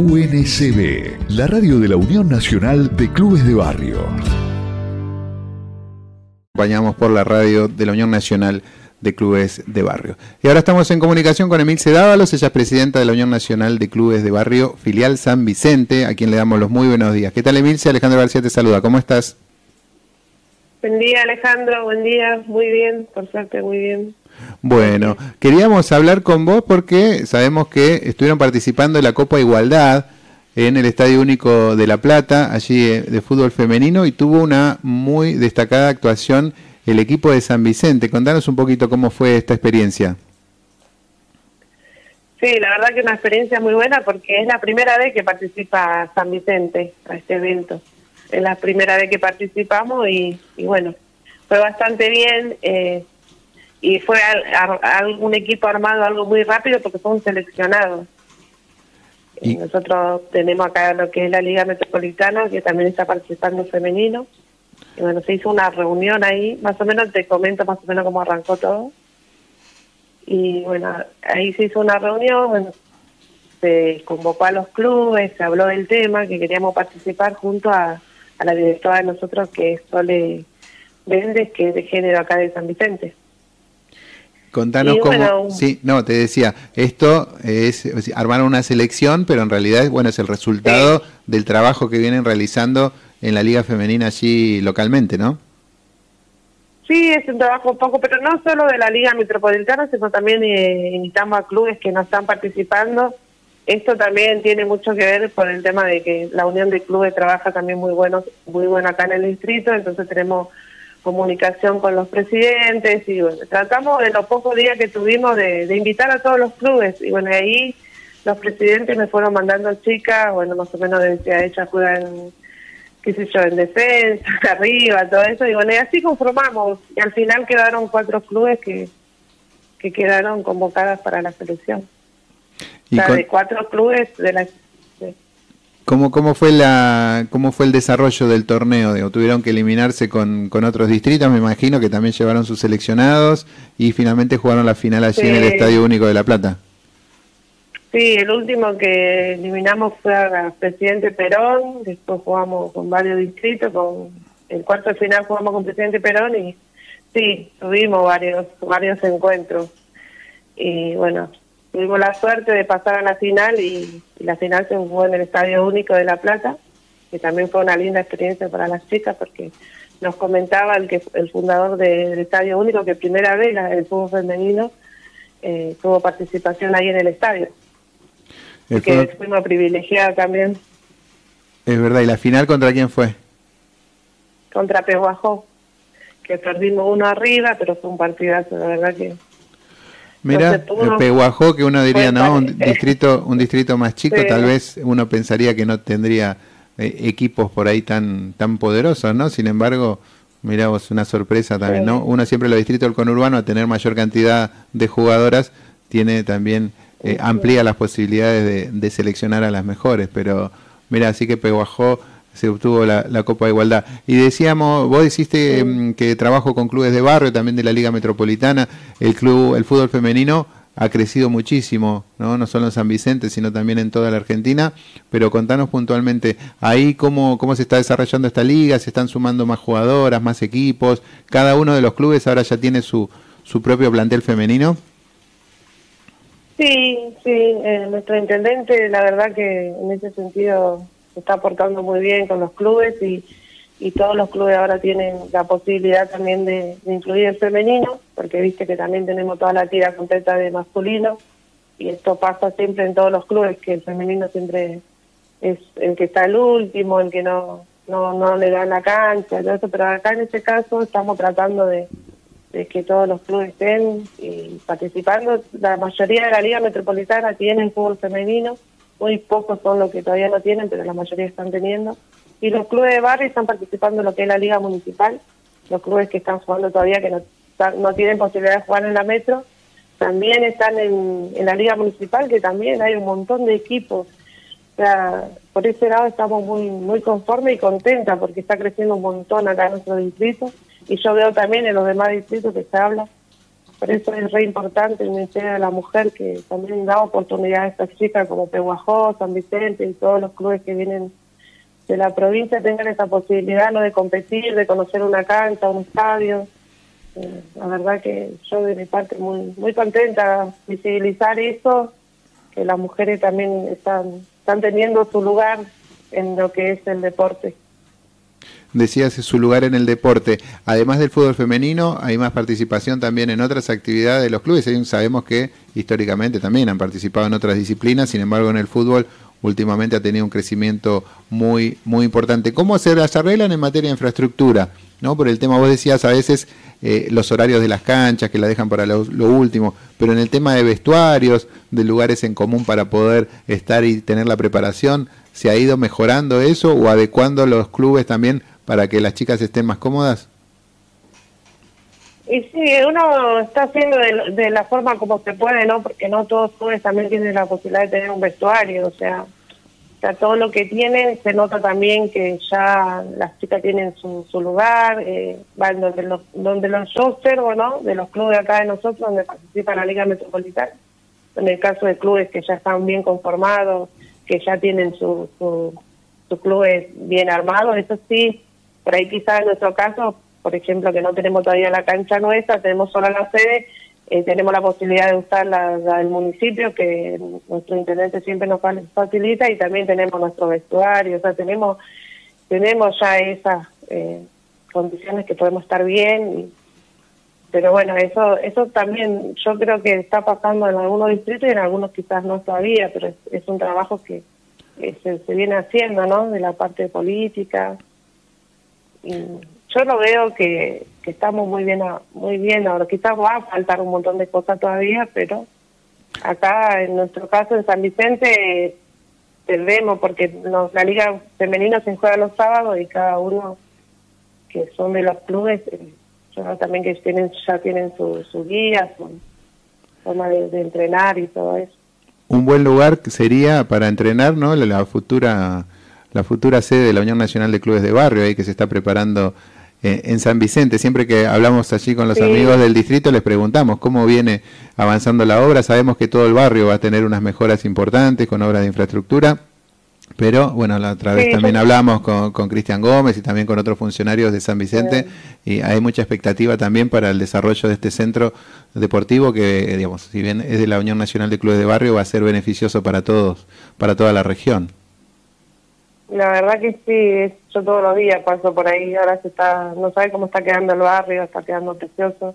UNCB, la radio de la Unión Nacional de Clubes de Barrio. Acompañamos por la radio de la Unión Nacional de Clubes de Barrio. Y ahora estamos en comunicación con Emilce Dávalos, ella es presidenta de la Unión Nacional de Clubes de Barrio, filial San Vicente, a quien le damos los muy buenos días. ¿Qué tal Emilce? Alejandro García te saluda, ¿cómo estás? Buen día Alejandro, buen día, muy bien, por suerte muy bien. Bueno, queríamos hablar con vos porque sabemos que estuvieron participando en la Copa Igualdad en el Estadio Único de La Plata, allí eh, de fútbol femenino, y tuvo una muy destacada actuación el equipo de San Vicente. Contanos un poquito cómo fue esta experiencia. Sí, la verdad que una experiencia muy buena porque es la primera vez que participa San Vicente a este evento. Es la primera vez que participamos y, bueno, fue bastante bien eh, y fue un equipo armado algo muy rápido porque fue un seleccionado. Y nosotros tenemos acá lo que es la Liga Metropolitana, que también está participando femenino. Y bueno, se hizo una reunión ahí, más o menos te comento más o menos cómo arrancó todo. Y bueno, ahí se hizo una reunión, se convocó a los clubes, se habló del tema, que queríamos participar junto a, la directora de nosotros, que es Sole Méndez, que es de género acá de San Vicente. Contanos cómo. sí, no, te decía, esto es, armar una selección, pero en realidad bueno, es el resultado del trabajo que vienen realizando en la Liga Femenina allí localmente, ¿no? Sí, es un trabajo poco, pero no solo de la Liga Metropolitana, sino también eh, invitamos a clubes que no están participando. Esto también tiene mucho que ver con el tema de que la Unión de Clubes trabaja también muy bueno, muy bueno acá en el distrito, entonces tenemos comunicación con los presidentes y bueno, tratamos de los pocos días que tuvimos de, invitar a todos los clubes y bueno, ahí los presidentes me fueron mandando chicas, bueno, más o menos decía, ella juega en, qué sé yo, en defensa, arriba, todo eso, y bueno, y así conformamos, y al final quedaron cuatro clubes que, que quedaron convocadas para la selección. o sea, de cuatro clubes de la ¿Cómo, cómo, fue la, ¿Cómo fue el desarrollo del torneo? Digo, ¿Tuvieron que eliminarse con, con, otros distritos? Me imagino que también llevaron sus seleccionados y finalmente jugaron la final allí en el Estadio Único de La Plata. Sí, el último que eliminamos fue a Presidente Perón, después jugamos con varios distritos, con el cuarto final jugamos con Presidente Perón y sí, tuvimos varios, varios encuentros. Y bueno, tuvimos la suerte de pasar a la final y, la final se jugó en el Estadio Único de La Plata, que también fue una linda experiencia para las chicas porque nos comentaba el que el fundador del Estadio Único que primera vez el fútbol femenino eh, tuvo participación ahí en el estadio. El que fuimos privilegiada también. Es verdad, ¿y la final contra quién fue? Contra Pehuajó, que perdimos uno arriba, pero fue un partidazo, la verdad que Mira, el Peguajó, que uno diría, ¿no? Un distrito, un distrito más chico, tal vez uno pensaría que no tendría eh, equipos por ahí tan, tan poderosos, ¿no? Sin embargo, mira vos, una sorpresa también, ¿no? Uno siempre los distritos del conurbano, a tener mayor cantidad de jugadoras, tiene también, eh, amplía las posibilidades de, de, seleccionar a las mejores, pero mira, así que Peguajó se obtuvo la, Copa de Igualdad. Y decíamos, vos hiciste mm, que trabajo con clubes de barrio, también de la Liga Metropolitana, el club, el fútbol femenino ha crecido muchísimo, ¿no? no solo en San Vicente, sino también en toda la Argentina, pero contanos puntualmente, ahí cómo, cómo se está desarrollando esta liga, se están sumando más jugadoras, más equipos, cada uno de los clubes ahora ya tiene su, su propio plantel femenino. Sí, sí, eh, nuestro intendente, la verdad que en ese sentido está portando muy bien con los clubes y, y todos los clubes ahora tienen la posibilidad también de, incluir el femenino, porque viste que también tenemos toda la tira completa de masculino y esto pasa siempre en todos los clubes, que el femenino siempre es el que está el último, el que no no, no le dan la cancha, todo eso, pero acá en este caso estamos tratando de, de que todos los clubes estén y participando. La mayoría de la Liga Metropolitana tiene fútbol femenino, muy pocos son los que todavía no tienen, pero la mayoría están teniendo. Y los clubes de barrio están participando en lo que es la liga municipal, los clubes que están jugando todavía, que no, no tienen posibilidad de jugar en la metro, también están en, en la liga municipal, que también hay un montón de equipos. O sea, por ese lado estamos muy muy conformes y contentas porque está creciendo un montón acá en nuestro distrito y yo veo también en los demás distritos que se habla por eso es re importante el Ministerio de la Mujer que también da oportunidad a estas chicas como Pehuajó, San Vicente y todos los clubes que vienen de la provincia tengan esa posibilidad ¿no? de competir, de conocer una cancha, un estadio. Eh, la verdad que yo de mi parte muy muy contenta visibilizar eso, que las mujeres también están, están teniendo su lugar en lo que es el deporte decías su lugar en el deporte. Además del fútbol femenino, hay más participación también en otras actividades de los clubes. Sabemos que históricamente también han participado en otras disciplinas, sin embargo en el fútbol últimamente ha tenido un crecimiento muy muy importante. ¿Cómo se las arreglan en materia de infraestructura? ¿No? Por el tema, vos decías a veces eh, los horarios de las canchas que la dejan para lo, lo, último, pero en el tema de vestuarios, de lugares en común para poder estar y tener la preparación, ¿se ha ido mejorando eso o adecuando los clubes también para que las chicas estén más cómodas? Y sí, uno está haciendo de, la forma como se puede, ¿no? Porque no todos clubes también tienen la posibilidad de tener un vestuario, o sea, o todo lo que tienen se nota también que ya las chicas tienen su, su lugar, eh, van donde los, donde los yo observo, ¿no? De los clubes acá de nosotros, donde participa la Liga Metropolitana, en el caso de clubes que ya están bien conformados, que ya tienen su, su, su clubes bien armados, eso sí, por ahí quizás en nuestro caso, por ejemplo, que no tenemos todavía la cancha nuestra, tenemos solo la sede, eh, tenemos la posibilidad de usar la, del municipio, que nuestro intendente siempre nos facilita, y también tenemos nuestro vestuario, o sea, tenemos, tenemos ya esas eh, condiciones que podemos estar bien. Pero bueno, eso eso también yo creo que está pasando en algunos distritos y en algunos quizás no todavía, pero es, un trabajo que se, se viene haciendo, ¿no? De la parte política yo lo veo que, estamos muy bien, muy bien ahora. Quizás va a faltar un montón de cosas todavía, pero acá en nuestro caso en San Vicente perdemos porque la liga femenina se juega los sábados y cada uno que son de los clubes también que tienen ya tienen su, su guía, su forma de, entrenar y todo eso. Un buen lugar sería para entrenar, ¿no? La futura la futura sede de la Unión Nacional de Clubes de Barrio, ahí que se está preparando eh, en San Vicente. Siempre que hablamos allí con los amigos del distrito, les preguntamos cómo viene avanzando la obra. Sabemos que todo el barrio va a tener unas mejoras importantes con obras de infraestructura. Pero bueno, la otra vez también hablamos con Cristian Gómez y también con otros funcionarios de San Vicente y hay mucha expectativa también para el desarrollo de este centro deportivo que, digamos, si bien es de la Unión Nacional de Clubes de Barrio, va a ser beneficioso para todos, para toda la región. La verdad que sí, yo todos los días paso por ahí, ahora se está, no sabe cómo está quedando el barrio, está quedando precioso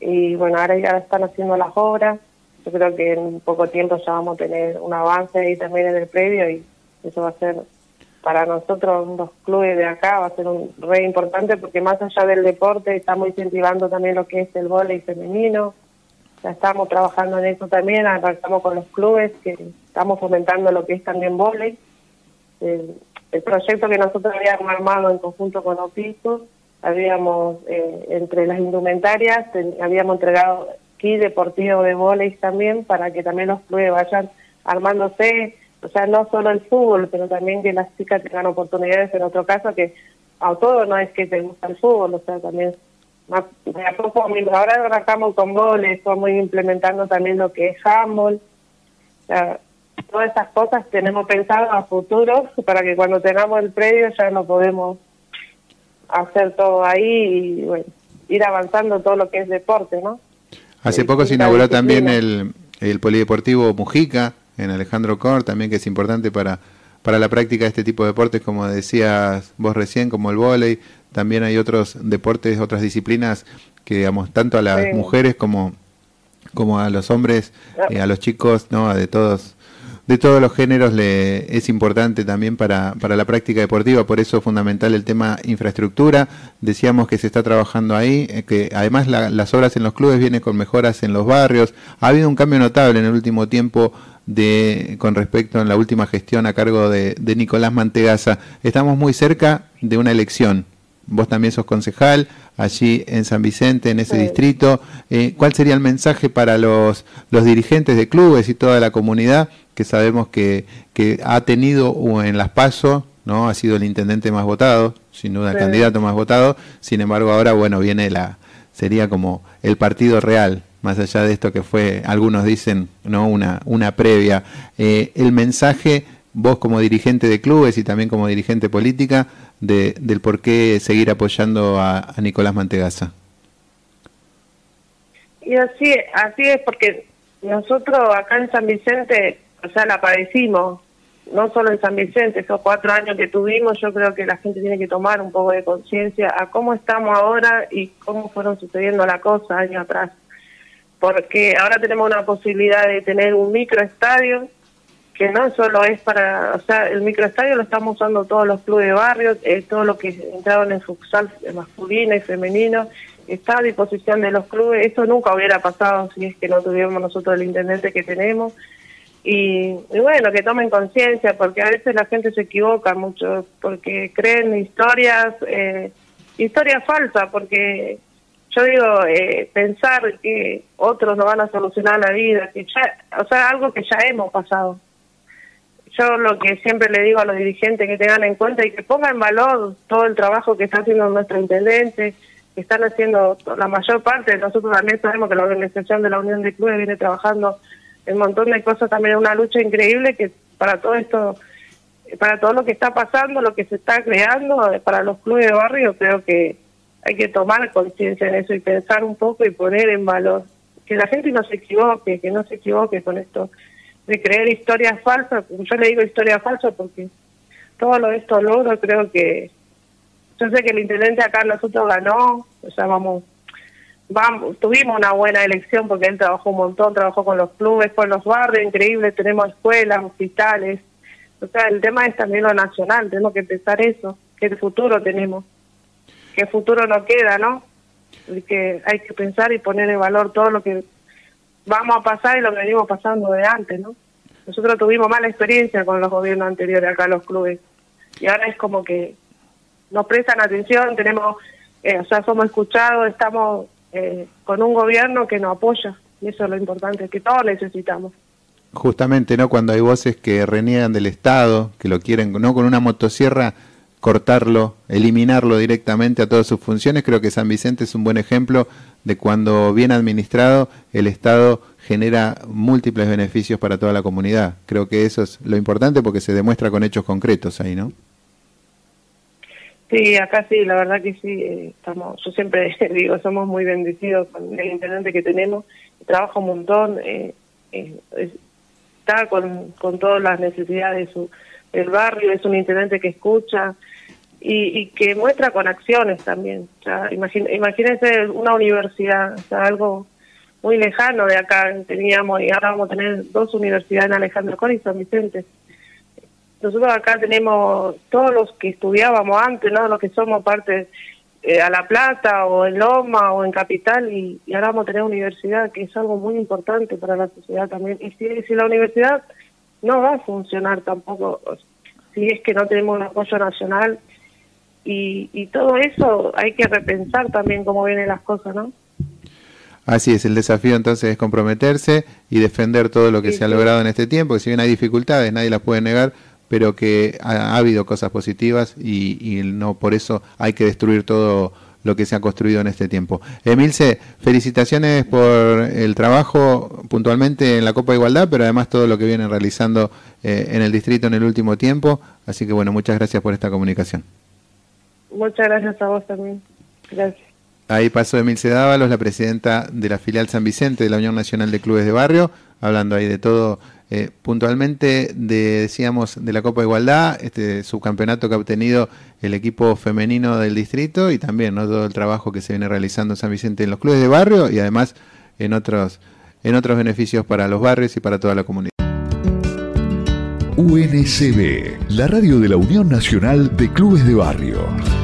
y bueno, ahora ya están haciendo las obras, yo creo que en poco tiempo ya vamos a tener un avance ahí también en el predio y eso va a ser para nosotros los clubes de acá va a ser un re importante porque más allá del deporte estamos incentivando también lo que es el voleibol femenino, ya estamos trabajando en eso también, estamos con los clubes que estamos fomentando lo que es también voleibol el proyecto que nosotros habíamos armado en conjunto con Opiso, habíamos, eh, entre las indumentarias, habíamos entregado kit deportivo de voleis también para que también los clubes vayan armándose, o sea, no solo el fútbol, pero también que las chicas tengan oportunidades en otro caso, que a todo no es que te gusta el fútbol, o sea, también más, de a poco, ahora arrancamos con goles, estamos implementando también lo que es handball, o sea, todas esas cosas tenemos pensado a futuro para que cuando tengamos el predio ya no podemos hacer todo ahí y bueno, ir avanzando todo lo que es deporte, ¿no? Hace poco se inauguró también el, el polideportivo Mujica en Alejandro Cor, también que es importante para, para la práctica de este tipo de deportes, como decías vos recién, como el vóley, también hay otros deportes, otras disciplinas que, digamos, tanto a las mujeres como, como a los hombres, eh, a los chicos, ¿no? De todos de todos los géneros le, es importante también para, para la práctica deportiva, por eso es fundamental el tema infraestructura. Decíamos que se está trabajando ahí, eh, que además las obras en los clubes vienen con mejoras en los barrios. Ha habido un cambio notable en el último tiempo de con respecto a la última gestión a cargo de, de Nicolás Mantegaza. Estamos muy cerca de una elección. Vos también sos concejal allí en San Vicente, en ese distrito. Eh, ¿Cuál sería el mensaje para los, los dirigentes de clubes y toda la comunidad que sabemos que, que ha tenido en las PASO, ¿no? Ha sido el intendente más votado, sin duda el candidato más votado. Sin embargo, ahora, bueno, viene la, sería como el partido real, más allá de esto que fue, algunos dicen, no una, una previa. Eh, el mensaje, vos como dirigente de clubes y también como dirigente política, de, del por qué seguir apoyando a, Nicolás Mantegazza. Y así, así es, porque nosotros acá en San Vicente, o sea, la padecimos, no solo en San Vicente, esos cuatro años que tuvimos, yo creo que la gente tiene que tomar un poco de conciencia a cómo estamos ahora y cómo fueron sucediendo las cosas años atrás. Porque ahora tenemos una posibilidad de tener un microestadio que no solo es para, o sea, el microestadio lo estamos usando todos los clubes de barrio, eh, todo lo que entraron en futsal masculino y femenino, está a disposición de los clubes, eso nunca hubiera pasado si es que no tuviéramos nosotros el intendente que tenemos. Y, bueno, que tomen conciencia, porque a veces la gente se equivoca mucho, porque creen historias, eh, historias falsas, porque yo digo, eh, pensar que otros no van a solucionar la vida, que ya, o sea, algo que ya hemos pasado. Yo lo que siempre le digo a los dirigentes que tengan en cuenta y que pongan en valor todo el trabajo que está haciendo nuestro intendente, que están haciendo la mayor parte, nosotros también sabemos que la organización de la Unión de Clubes viene trabajando en un montón de cosas, también una lucha increíble que para todo esto, para todo lo que está pasando, lo que se está creando, para los clubes de barrio, creo que hay que tomar conciencia en eso y pensar un poco y poner en valor. Que la gente no se equivoque, que no se equivoque con esto de creer historias falsas, yo le digo historias falsas porque todo lo de esto logro creo que yo sé que el intendente acá nosotros ganó, o sea, vamos, vamos, tuvimos una buena elección porque él trabajó un montón, trabajó con los clubes, con los barrios, increíble, tenemos escuelas, hospitales, o sea, el tema es también lo nacional, tenemos que pensar eso, qué futuro tenemos, qué futuro nos queda, ¿no? Y que hay que pensar y poner en valor todo lo que vamos a pasar y lo que venimos pasando de antes, ¿no? Nosotros tuvimos mala experiencia con los gobiernos anteriores acá, los clubes, y ahora es como que nos prestan atención, tenemos, eh, o sea, somos escuchados, estamos eh, con un gobierno que nos apoya, y eso es lo importante, que todos necesitamos. Justamente, ¿no? Cuando hay voces que reniegan del Estado, que lo quieren, ¿no? Con una motosierra cortarlo, eliminarlo directamente a todas sus funciones. Creo que San Vicente es un buen ejemplo de cuando bien administrado el Estado genera múltiples beneficios para toda la comunidad. Creo que eso es lo importante porque se demuestra con hechos concretos ahí, ¿no? Sí, acá sí, la verdad que sí, eh, estamos, yo siempre digo, somos muy bendecidos con el intendente que tenemos, trabaja un montón, eh, eh, está con, con todas las necesidades de su, del barrio, es un intendente que escucha, y, que muestra con acciones también. imagínense una universidad, o sea, algo muy lejano de acá teníamos y ahora vamos a tener dos universidades en Alejandro Cori y San Vicente. Nosotros acá tenemos todos los que estudiábamos antes, ¿no? Los que somos parte eh, a La Plata o en Loma o en Capital y, ahora vamos a tener universidad, que es algo muy importante para la sociedad también. Y si, si la universidad no va a funcionar tampoco, si es que no tenemos un apoyo nacional, y, todo eso hay que repensar también cómo vienen las cosas, ¿no? Así es, el desafío entonces es comprometerse y defender todo lo que se ha logrado en este tiempo, que si bien hay dificultades, nadie las puede negar, pero que ha, habido cosas positivas y, no por eso hay que destruir todo lo que se ha construido en este tiempo. Emilce, felicitaciones por el trabajo puntualmente en la Copa de Igualdad, pero además todo lo que vienen realizando eh, en el distrito en el último tiempo. Así que bueno, muchas gracias por esta comunicación. Muchas gracias a vos también. Gracias. Ahí pasó Emilce Dávalos, la presidenta de la filial San Vicente de la Unión Nacional de Clubes de Barrio, hablando ahí de todo, eh, puntualmente de, decíamos, de la Copa de Igualdad, este subcampeonato que ha obtenido el equipo femenino del distrito y también ¿no? todo el trabajo que se viene realizando en San Vicente en los clubes de barrio y además en otros, en otros beneficios para los barrios y para toda la comunidad. UNCB, la radio de la Unión Nacional de Clubes de Barrio.